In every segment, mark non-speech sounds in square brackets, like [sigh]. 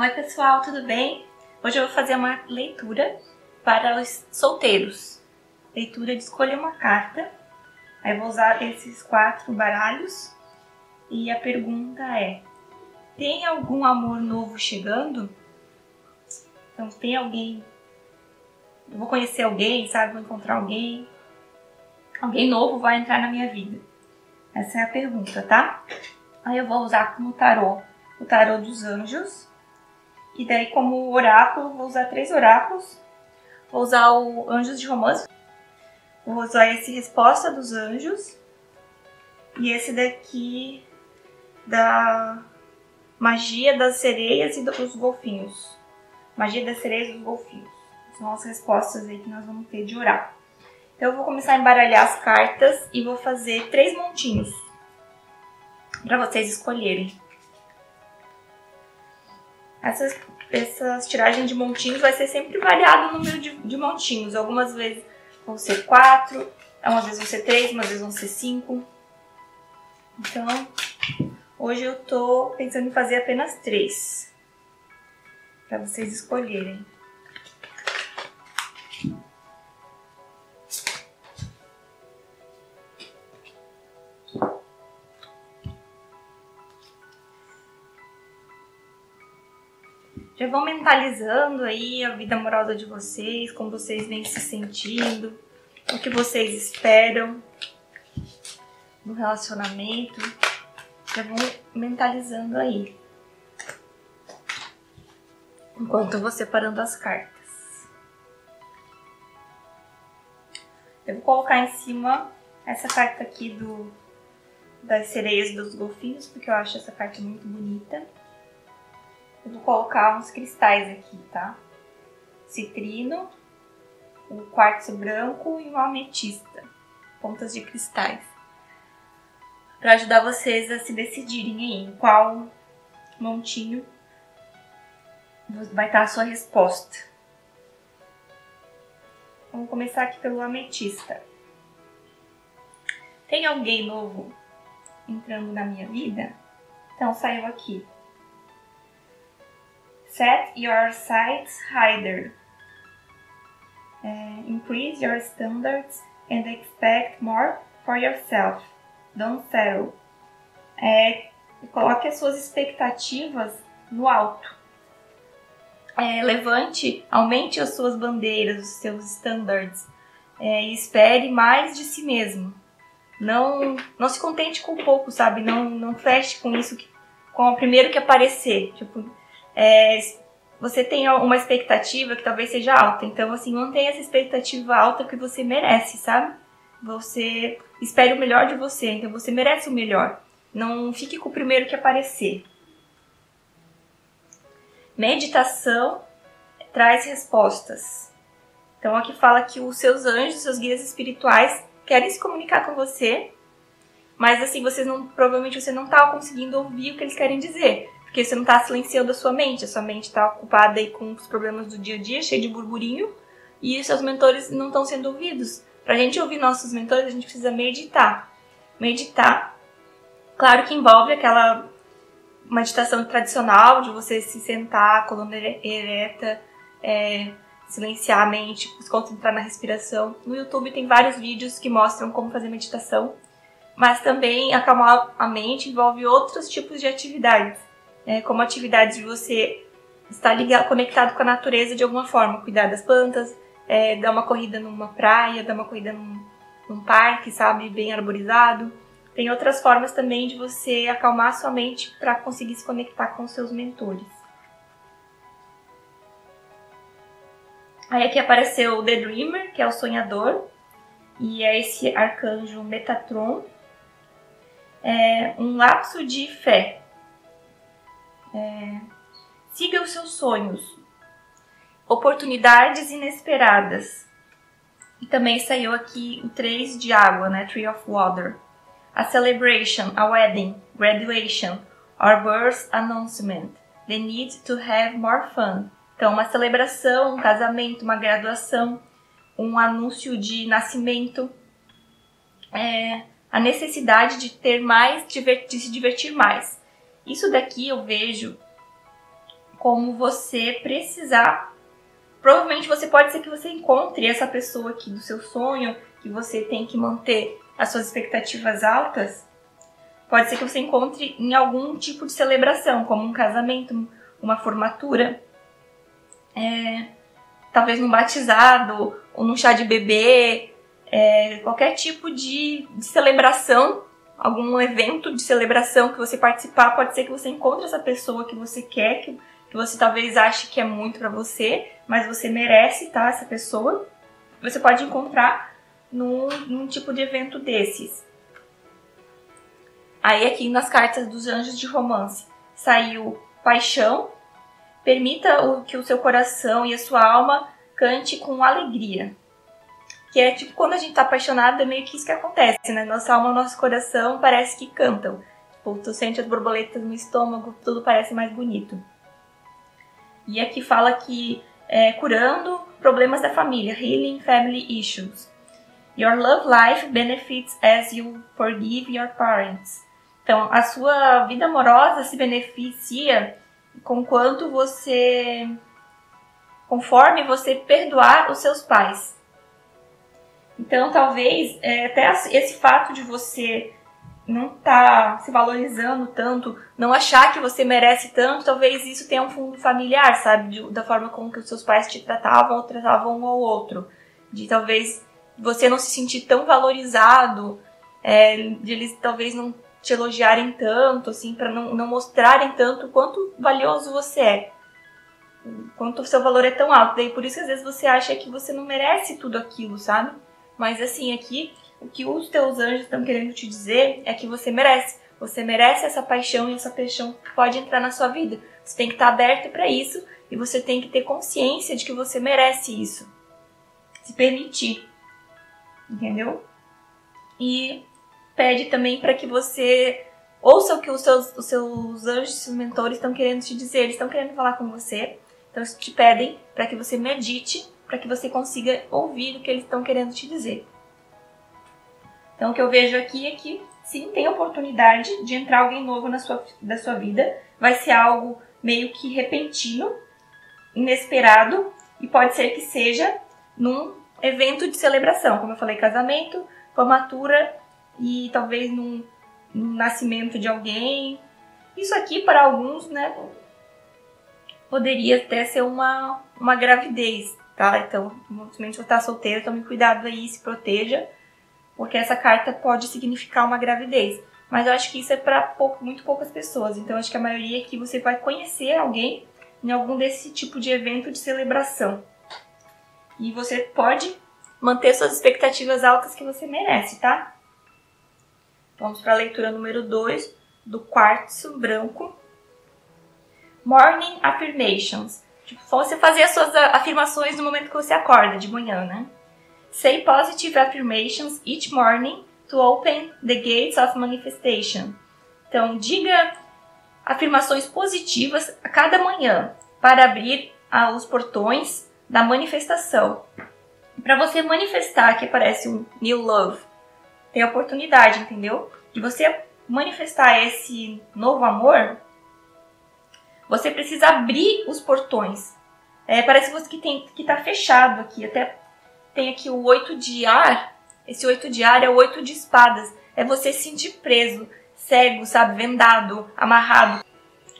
Oi, pessoal, tudo bem? Hoje eu vou fazer uma leitura para os solteiros. Leitura de escolher uma carta. Aí eu vou usar esses quatro baralhos. E a pergunta é: tem algum amor novo chegando? Então, tem alguém. Eu vou conhecer alguém, sabe? Vou encontrar alguém. Alguém novo vai entrar na minha vida. Essa é a pergunta, tá? Aí eu vou usar como tarô o tarô dos anjos. E daí, como oráculo, vou usar três oráculos. Vou usar o Anjos de Romance. Vou usar esse Resposta dos Anjos. E esse daqui da Magia das Sereias e dos Golfinhos. Magia das Sereias e dos Golfinhos. São as respostas aí que nós vamos ter de oráculo. Então eu vou começar a embaralhar as cartas e vou fazer três montinhos para vocês escolherem. Essas, essas tiragens de montinhos vai ser sempre variado o número de, de montinhos. Algumas vezes vão ser quatro, algumas vezes vão ser três, algumas vezes vão ser cinco. Então, hoje eu tô pensando em fazer apenas três. Para vocês escolherem. Vão mentalizando aí a vida amorosa de vocês, como vocês vêm se sentindo, o que vocês esperam no relacionamento. Já vão mentalizando aí. Enquanto eu vou separando as cartas. Eu vou colocar em cima essa carta aqui do das sereias dos golfinhos, porque eu acho essa carta muito bonita. Vou colocar uns cristais aqui, tá? Citrino, o quartzo branco e uma ametista. Pontas de cristais. Para ajudar vocês a se decidirem aí em qual montinho vai estar a sua resposta. Vamos começar aqui pelo ametista. Tem alguém novo entrando na minha vida? Então saiu aqui Set your sights higher. Uh, increase your standards and expect more for yourself. Don't settle. É, coloque as suas expectativas no alto. É, levante, aumente as suas bandeiras, os seus standards. É, e espere mais de si mesmo. Não, não se contente com pouco, sabe? Não, não feche com isso, que, com o primeiro que aparecer. Tipo, é, você tem uma expectativa que talvez seja alta. Então, assim, mantenha essa expectativa alta que você merece, sabe? Você espere o melhor de você, então você merece o melhor. Não fique com o primeiro que aparecer. Meditação traz respostas. Então aqui fala que os seus anjos, seus guias espirituais querem se comunicar com você, mas assim, vocês não provavelmente você não está conseguindo ouvir o que eles querem dizer. Porque você não está silenciando a sua mente, a sua mente está ocupada aí com os problemas do dia a dia, cheio de burburinho, e seus mentores não estão sendo ouvidos. Para a gente ouvir nossos mentores, a gente precisa meditar. Meditar, claro que envolve aquela meditação tradicional de você se sentar, coluna ereta, é, silenciar a mente, se concentrar na respiração. No YouTube tem vários vídeos que mostram como fazer meditação, mas também acalmar a mente envolve outros tipos de atividades é, como atividade de você estar ligado, conectado com a natureza de alguma forma, cuidar das plantas, é, dar uma corrida numa praia, dar uma corrida num, num parque, sabe, bem arborizado. Tem outras formas também de você acalmar sua mente para conseguir se conectar com seus mentores. Aí aqui apareceu o The Dreamer, que é o sonhador, e é esse arcanjo Metatron. É um lapso de fé. É, siga os seus sonhos. Oportunidades inesperadas. E também saiu aqui o 3 de água, né? Tree of Water. A celebration, a wedding, graduation, or birth announcement. The need to have more fun. Então, uma celebração, um casamento, uma graduação, um anúncio de nascimento. É, a necessidade de ter mais, de se divertir mais. Isso daqui eu vejo como você precisar. Provavelmente você pode ser que você encontre essa pessoa aqui do seu sonho, que você tem que manter as suas expectativas altas. Pode ser que você encontre em algum tipo de celebração, como um casamento, uma formatura, é, talvez num batizado, ou num chá de bebê, é, qualquer tipo de, de celebração, algum evento de celebração que você participar, pode ser que você encontre essa pessoa que você quer, que, que você talvez ache que é muito para você, mas você merece, tá? Essa pessoa. Você pode encontrar num, num tipo de evento desses. Aí aqui nas cartas dos anjos de romance saiu paixão. Permita o, que o seu coração e a sua alma cante com alegria. Que é tipo quando a gente tá apaixonado, é meio que isso que acontece, né? Nossa alma, nosso coração parece que cantam. Tipo, tu sente as borboletas no estômago, tudo parece mais bonito. E aqui fala que é, curando problemas da família, healing family issues. Your love life benefits as you forgive your parents. Então, a sua vida amorosa se beneficia com quanto você conforme você perdoar os seus pais. Então, talvez é, até esse fato de você não estar tá se valorizando tanto, não achar que você merece tanto, talvez isso tenha um fundo familiar, sabe? De, da forma como que os seus pais te tratavam ou tratavam um ao outro. De talvez você não se sentir tão valorizado, é, de eles talvez não te elogiarem tanto, assim, para não, não mostrarem tanto quanto valioso você é. Quanto o seu valor é tão alto. Daí por isso que às vezes você acha que você não merece tudo aquilo, sabe? Mas assim, aqui, o que os teus anjos estão querendo te dizer é que você merece. Você merece essa paixão e essa paixão pode entrar na sua vida. Você tem que estar aberto para isso e você tem que ter consciência de que você merece isso. Se permitir entendeu? E pede também para que você ouça o que os seus, os seus anjos, seus mentores estão querendo te dizer, eles estão querendo falar com você. Então eles te pedem para que você medite, para que você consiga ouvir o que eles estão querendo te dizer. Então o que eu vejo aqui é que sim, tem oportunidade de entrar alguém novo na sua, da sua vida. Vai ser algo meio que repentino, inesperado, e pode ser que seja num evento de celebração, como eu falei, casamento, formatura e talvez num, num nascimento de alguém. Isso aqui para alguns, né, poderia até ser uma, uma gravidez, tá? Então, simplesmente você está solteiro, tome cuidado aí, se proteja, porque essa carta pode significar uma gravidez. Mas eu acho que isso é para pouco, muito poucas pessoas. Então, acho que a maioria aqui você vai conhecer alguém em algum desse tipo de evento de celebração. E você pode manter suas expectativas altas que você merece, tá? Vamos para a leitura número 2 do quartzo branco. Morning Affirmations. Tipo, você fazer as suas afirmações no momento que você acorda, de manhã, né? Say positive affirmations each morning to open the gates of manifestation. Então, diga afirmações positivas a cada manhã para abrir ah, os portões da manifestação. Para você manifestar que aparece um new love, tem a oportunidade, entendeu? De você manifestar esse novo amor, você precisa abrir os portões. É, parece que tem que tá fechado aqui. Até tem aqui o oito de ar. Esse oito de ar é o oito de espadas. É você se sentir preso, cego, sabe, vendado, amarrado.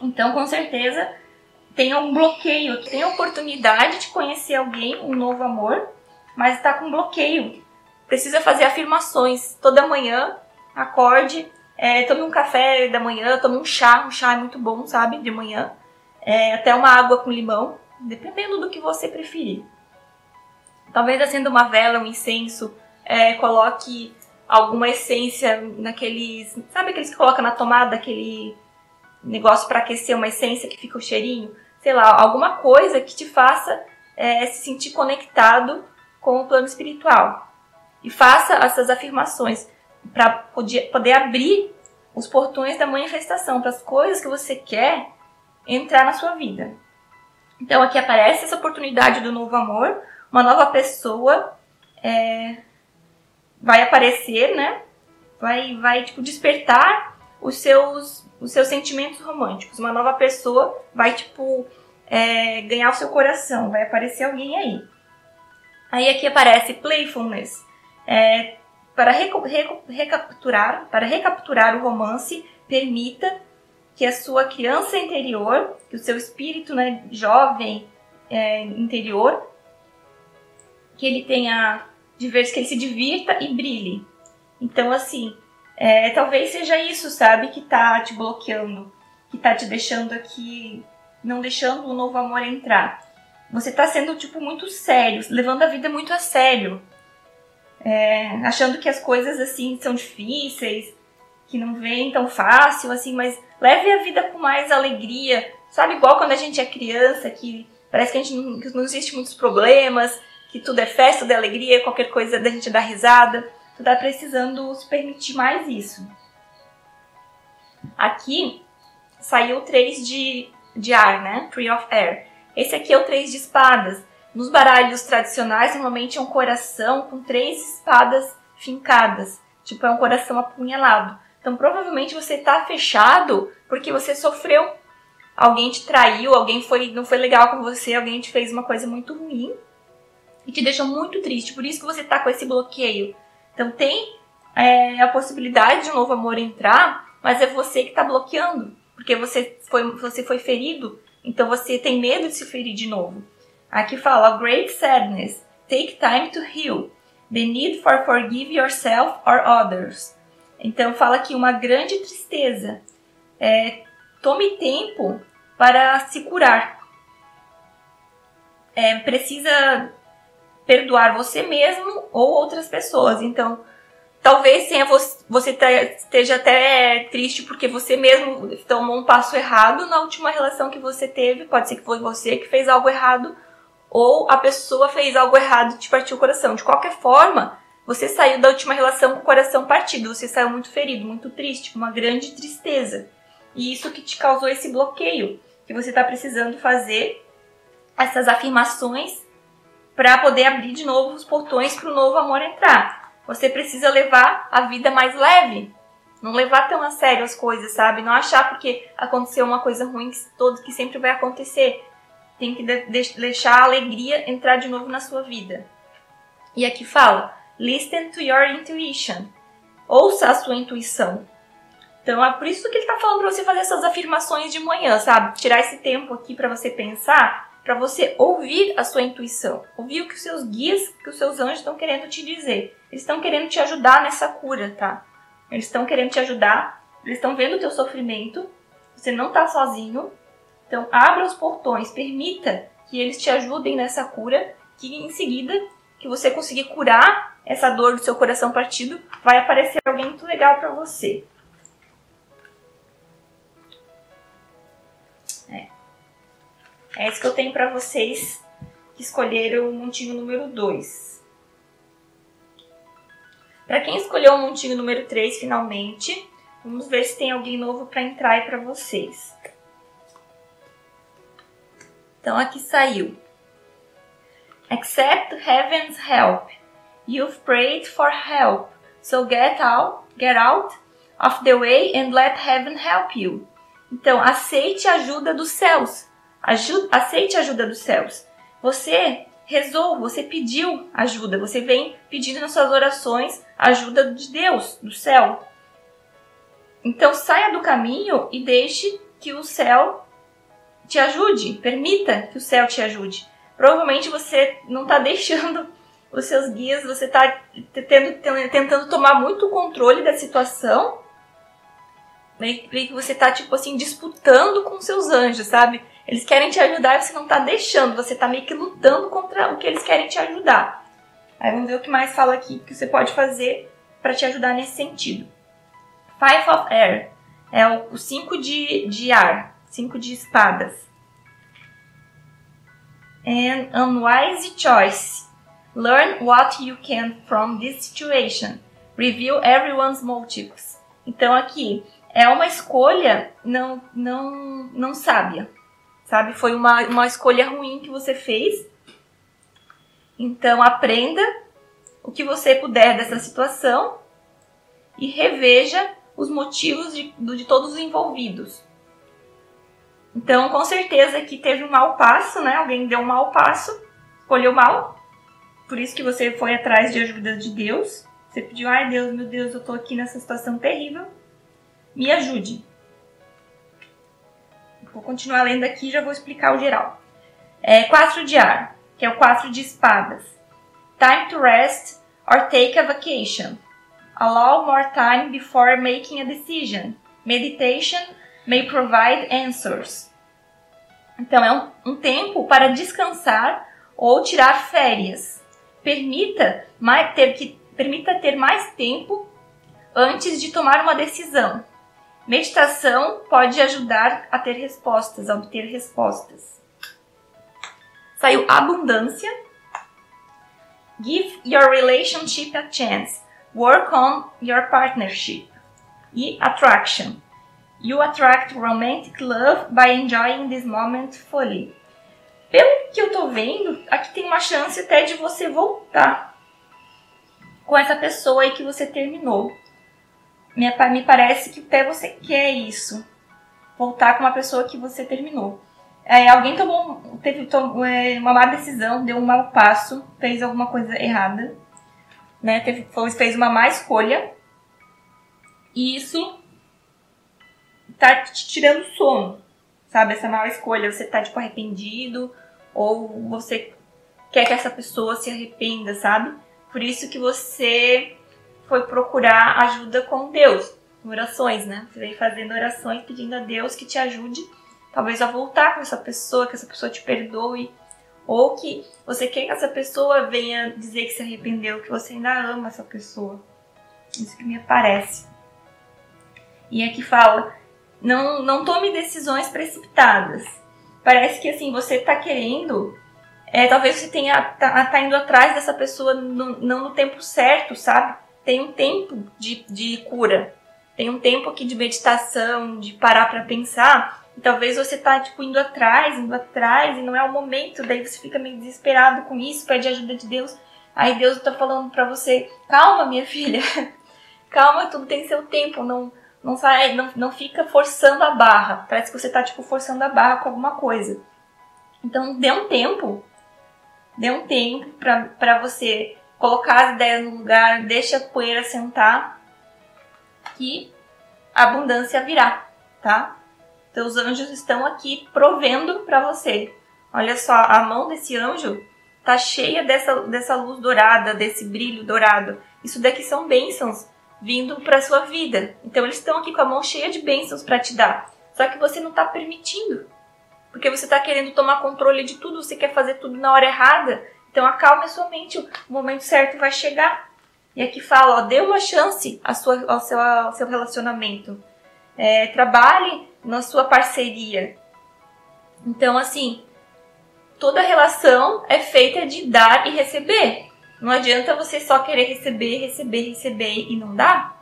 Então, com certeza, tem um bloqueio, tem a oportunidade de conhecer alguém, um novo amor, mas está com bloqueio. Precisa fazer afirmações toda manhã, acorde, é, tome um café da manhã, tome um chá, um chá é muito bom, sabe, de manhã, é, até uma água com limão, dependendo do que você preferir. Talvez acenda uma vela, um incenso, é, coloque alguma essência naqueles, sabe aqueles que coloca na tomada, aquele negócio para aquecer uma essência que fica o cheirinho? sei lá, alguma coisa que te faça é, se sentir conectado com o plano espiritual. E faça essas afirmações para poder, abrir os portões da manifestação, para as coisas que você quer entrar na sua vida. Então aqui aparece essa oportunidade do novo amor, uma nova pessoa é, vai aparecer, né? Vai, vai tipo, despertar os seus os seus sentimentos românticos. Uma nova pessoa vai, tipo, é, ganhar o seu coração, vai aparecer alguém aí. Aí aqui aparece playfulness, é, para recapturar, para recapturar o romance, permita que a sua criança interior, que o seu espírito né, jovem é, interior, que ele tenha de ver que ele se divirta e brilhe. Então, assim, é, talvez seja isso, sabe, que tá te bloqueando, que tá te deixando aqui, não deixando o novo amor entrar. Você tá sendo, tipo, muito sério, levando a vida muito a sério. É, achando que as coisas, assim, são difíceis, que não vem tão fácil, assim, mas leve a vida com mais alegria. Sabe, igual quando a gente é criança, que parece que a gente não, que não existe muitos problemas, que tudo é festa, tudo é alegria, qualquer coisa da gente dá risada. Tu tá precisando se permitir mais isso. Aqui saiu três de, de ar, né? Three of Air. Esse aqui é o três de espadas. Nos baralhos tradicionais, normalmente é um coração com três espadas fincadas. Tipo, é um coração apunhalado. Então, provavelmente você tá fechado porque você sofreu. Alguém te traiu, alguém foi, não foi legal com você, alguém te fez uma coisa muito ruim e te deixou muito triste. Por isso que você tá com esse bloqueio. Então tem é, a possibilidade de um novo amor entrar, mas é você que está bloqueando, porque você foi, você foi ferido, então você tem medo de se ferir de novo. Aqui fala great sadness, take time to heal, the need for forgive yourself or others. Então fala aqui uma grande tristeza. É, tome tempo para se curar. É, precisa perdoar você mesmo ou outras pessoas. Então, talvez tenha você, você esteja até triste porque você mesmo tomou um passo errado na última relação que você teve. Pode ser que foi você que fez algo errado ou a pessoa fez algo errado e te partiu o coração. De qualquer forma, você saiu da última relação com o coração partido. Você saiu muito ferido, muito triste, com uma grande tristeza. E isso que te causou esse bloqueio, que você está precisando fazer essas afirmações para poder abrir de novo os portões para o novo amor entrar. Você precisa levar a vida mais leve, não levar tão a sério as coisas, sabe? Não achar porque aconteceu uma coisa ruim que, todo, que sempre vai acontecer. Tem que de, deixar a alegria entrar de novo na sua vida. E aqui fala: listen to your intuition. Ouça a sua intuição. Então é por isso que ele está falando para você fazer essas afirmações de manhã, sabe? Tirar esse tempo aqui para você pensar para você ouvir a sua intuição, ouvir o que os seus guias, que os seus anjos estão querendo te dizer. Eles estão querendo te ajudar nessa cura, tá? Eles estão querendo te ajudar, eles estão vendo o teu sofrimento, você não está sozinho. Então, abra os portões, permita que eles te ajudem nessa cura, que em seguida que você conseguir curar essa dor do seu coração partido, vai aparecer alguém muito legal para você. É isso que eu tenho para vocês que escolheram o montinho número 2. Para quem escolheu o montinho número 3 finalmente, vamos ver se tem alguém novo para entrar aí para vocês. Então aqui saiu. Accept heaven's help. You've prayed for help. So get out, get out of the way and let heaven help you. Então, aceite a ajuda dos céus. Aceite a ajuda dos céus. Você rezou, você pediu ajuda, você vem pedindo nas suas orações ajuda de Deus, do céu. Então saia do caminho e deixe que o céu te ajude, permita que o céu te ajude. Provavelmente você não está [laughs] deixando os seus guias, você está tentando tomar muito controle da situação, né? que você está tipo assim disputando com seus anjos, sabe? Eles querem te ajudar e você não está deixando, você está meio que lutando contra o que eles querem te ajudar. Aí vamos ver o que mais fala aqui que você pode fazer para te ajudar nesse sentido. Five of Air é o 5 de, de ar, 5 de espadas. An unwise choice. Learn what you can from this situation. Review everyone's motives. Então aqui é uma escolha não não não sábia sabe? Foi uma, uma escolha ruim que você fez. Então, aprenda o que você puder dessa situação e reveja os motivos de, de todos os envolvidos. Então, com certeza que teve um mau passo, né? Alguém deu um mau passo, escolheu mal. Por isso que você foi atrás de ajuda de Deus. Você pediu, ai Deus, meu Deus, eu tô aqui nessa situação terrível. Me ajude. Vou continuar lendo aqui já vou explicar o geral. É, quatro de ar, que é o quatro de espadas. Time to rest or take a vacation. Allow more time before making a decision. Meditation may provide answers. Então, é um, um tempo para descansar ou tirar férias. Permita, mais, ter, que, permita ter mais tempo antes de tomar uma decisão. Meditação pode ajudar a ter respostas, a obter respostas. Saiu abundância. Give your relationship a chance. Work on your partnership. E attraction. You attract romantic love by enjoying this moment fully. Pelo que eu tô vendo, aqui tem uma chance até de você voltar com essa pessoa aí que você terminou. Me, me parece que até você quer isso. Voltar com uma pessoa que você terminou. É, alguém tomou, teve tomou, é, uma má decisão, deu um mau passo, fez alguma coisa errada, né? Teve, fez uma má escolha. E isso tá te tirando sono, sabe? Essa má escolha, você tá tipo arrependido ou você quer que essa pessoa se arrependa, sabe? Por isso que você foi procurar ajuda com Deus, orações, né? Você vem fazendo orações pedindo a Deus que te ajude, talvez a voltar com essa pessoa, que essa pessoa te perdoe, ou que você quer que essa pessoa venha dizer que se arrependeu, que você ainda ama essa pessoa. Isso que me parece. E aqui fala não, não tome decisões precipitadas. Parece que assim, você tá querendo. É, talvez você tenha tá, tá indo atrás dessa pessoa no, não no tempo certo, sabe? Tem um tempo de, de cura. Tem um tempo aqui de meditação, de parar para pensar. E talvez você tá tipo indo atrás, indo atrás e não é o momento, daí você fica meio desesperado com isso, pede ajuda de Deus. Aí Deus tá falando para você: "Calma, minha filha. [laughs] Calma, tudo tem seu tempo, não não sai, não, não fica forçando a barra. Parece que você tá tipo forçando a barra com alguma coisa. Então dê um tempo, dê um tempo para você colocar as ideias no lugar, deixa a poeira sentar que a abundância virá, tá? Os anjos estão aqui provendo para você. Olha só, a mão desse anjo tá cheia dessa, dessa luz dourada, desse brilho dourado. Isso daqui são bênçãos vindo para sua vida. Então eles estão aqui com a mão cheia de bênçãos para te dar. Só que você não está permitindo. Porque você está querendo tomar controle de tudo, você quer fazer tudo na hora errada. Então acalme a sua mente, o momento certo vai chegar. E aqui fala, ó, dê uma chance à sua, ao, seu, ao seu relacionamento. É, trabalhe na sua parceria. Então, assim, toda relação é feita de dar e receber. Não adianta você só querer receber, receber, receber e não dar.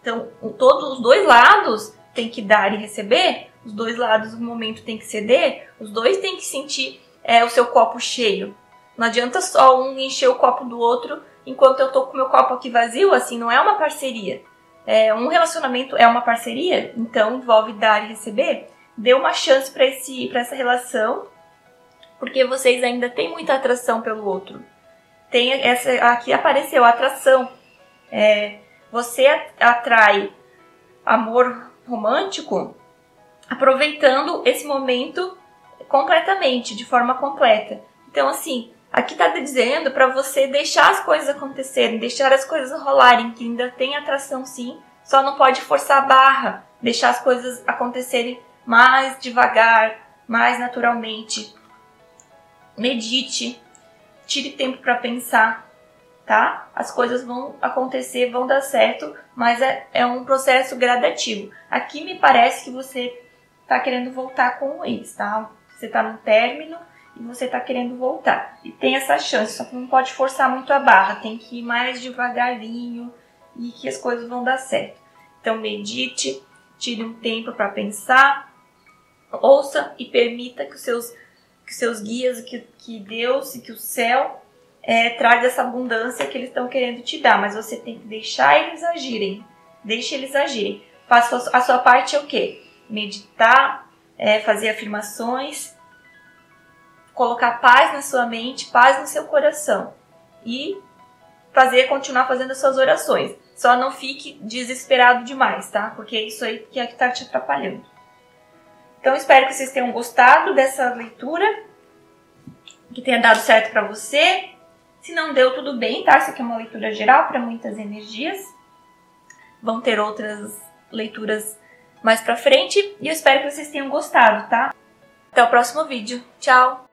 Então, todos os dois lados tem que dar e receber, os dois lados no momento tem que ceder, os dois têm que sentir é, o seu copo cheio. Não adianta só um encher o copo do outro enquanto eu tô com meu copo aqui vazio, assim, não é uma parceria. É, um relacionamento é uma parceria, então envolve dar e receber. Dê uma chance para essa relação, porque vocês ainda têm muita atração pelo outro tem essa aqui apareceu atração. É, você atrai amor romântico aproveitando esse momento completamente, de forma completa. Então, assim, aqui está dizendo para você deixar as coisas acontecerem, deixar as coisas rolarem, que ainda tem atração sim, só não pode forçar a barra, deixar as coisas acontecerem mais devagar, mais naturalmente. Medite, tire tempo para pensar, tá? As coisas vão acontecer, vão dar certo, mas é, é um processo gradativo. Aqui me parece que você tá querendo voltar com eles, tá? Você tá no término e você tá querendo voltar. E tem essa chance, só que não pode forçar muito a barra, tem que ir mais devagarinho e que as coisas vão dar certo. Então medite, tire um tempo para pensar, ouça e permita que os seus que seus guias, que, que Deus e que o céu é, traz essa abundância que eles estão querendo te dar, mas você tem que deixar eles agirem. Deixe eles agirem. Faça a sua parte é o quê? Meditar, é, fazer afirmações, colocar paz na sua mente, paz no seu coração e fazer continuar fazendo as suas orações. Só não fique desesperado demais, tá? Porque é isso aí que é que tá te atrapalhando. Então espero que vocês tenham gostado dessa leitura, que tenha dado certo para você. Se não deu, tudo bem, tá? Isso aqui é uma leitura geral para muitas energias. Vão ter outras leituras mais pra frente e eu espero que vocês tenham gostado, tá? Até o próximo vídeo. Tchau!